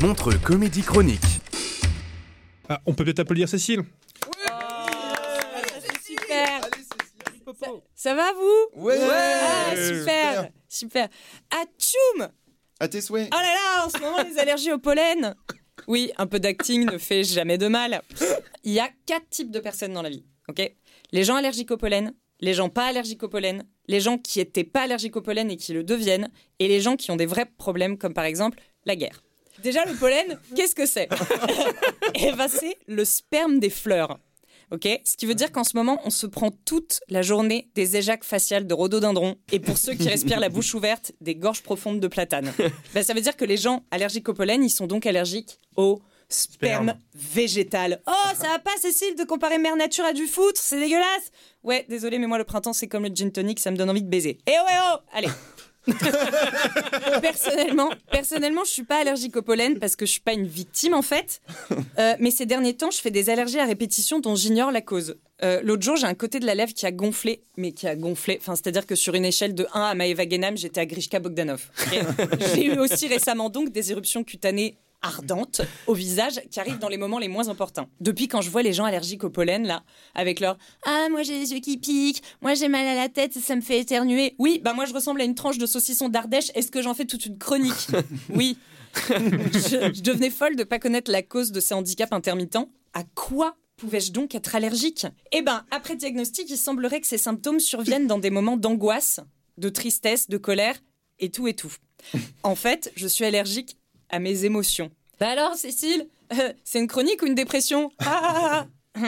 Montre Comédie Chronique. Ah, on peut peut-être applaudir Cécile Super. Ça, ça va vous Ouais. Ah, super, super. Ah, tchoum À tes souhaits. Oh là là, en ce moment, les allergies au pollen. Oui, un peu d'acting ne fait jamais de mal. Il y a quatre types de personnes dans la vie, ok? Les gens allergiques au pollen, les gens pas allergiques au pollen, les gens qui étaient pas allergiques au pollen et qui le deviennent, et les gens qui ont des vrais problèmes, comme par exemple la guerre. Déjà, le pollen, qu'est-ce que c'est Eh ben, c'est le sperme des fleurs. Ok, ce qui veut dire qu'en ce moment, on se prend toute la journée des éjacs faciales de rhododendron et pour ceux qui respirent la bouche ouverte, des gorges profondes de platane. Ben, ça veut dire que les gens allergiques au pollen, ils sont donc allergiques au sperme végétal. Oh, ça va pas, Cécile, de comparer mère nature à du foutre, c'est dégueulasse. Ouais, désolé, mais moi le printemps c'est comme le gin tonic, ça me donne envie de baiser. Eh oh, eh oh, allez. personnellement, personnellement, je suis pas allergique au pollen parce que je suis pas une victime en fait. Euh, mais ces derniers temps, je fais des allergies à répétition dont j'ignore la cause. Euh, L'autre jour, j'ai un côté de la lèvre qui a gonflé, mais qui a gonflé. Enfin, c'est-à-dire que sur une échelle de 1 à Maeva Genam, j'étais à Grishka Bogdanov. j'ai eu aussi récemment donc des éruptions cutanées ardentes au visage qui arrivent dans les moments les moins importants. Depuis quand je vois les gens allergiques au pollen là, avec leur ah moi j'ai les yeux qui piquent, moi j'ai mal à la tête, ça me fait éternuer. Oui, bah moi je ressemble à une tranche de saucisson d'Ardèche. Est-ce que j'en fais toute une chronique? Oui. je, je devenais folle de pas connaître la cause de ces handicaps intermittents. À quoi pouvais-je donc être allergique? Eh ben, après diagnostic, il semblerait que ces symptômes surviennent dans des moments d'angoisse, de tristesse, de colère et tout et tout. En fait, je suis allergique à mes émotions. Bah alors, Cécile, euh, c'est une chronique ou une dépression Ah, ah, ah.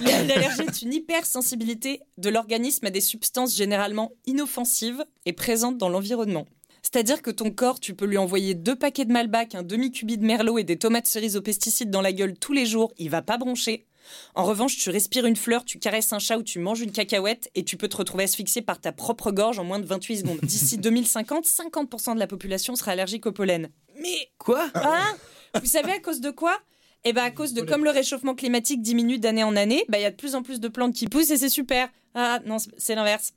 L'allergie est une hypersensibilité de l'organisme à des substances généralement inoffensives et présentes dans l'environnement. C'est-à-dire que ton corps, tu peux lui envoyer deux paquets de Malbac, un demi-cubi de merlot et des tomates cerises aux pesticides dans la gueule tous les jours, il va pas broncher. En revanche, tu respires une fleur, tu caresses un chat ou tu manges une cacahuète et tu peux te retrouver asphyxié par ta propre gorge en moins de 28 secondes. D'ici 2050, 50% de la population sera allergique au pollen. Mais Quoi? Hein? Vous savez à cause de quoi? Eh ben à cause de comme le réchauffement climatique diminue d'année en année, bah il y a de plus en plus de plantes qui poussent et c'est super. Ah non, c'est l'inverse.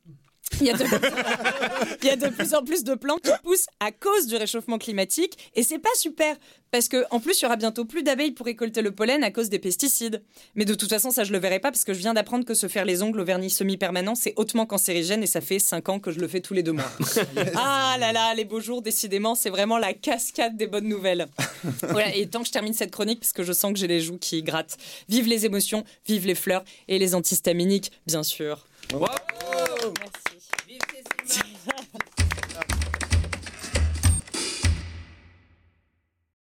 Il y, a de... il y a de plus en plus de plantes qui poussent à cause du réchauffement climatique et c'est pas super parce que en plus il y aura bientôt plus d'abeilles pour récolter le pollen à cause des pesticides. Mais de toute façon ça je le verrai pas parce que je viens d'apprendre que se faire les ongles au vernis semi-permanent c'est hautement cancérigène et ça fait 5 ans que je le fais tous les deux mois. ah là là les beaux jours décidément c'est vraiment la cascade des bonnes nouvelles. Voilà et tant que je termine cette chronique parce que je sens que j'ai les joues qui grattent. Vive les émotions, vive les fleurs et les antihistaminiques bien sûr. Bravo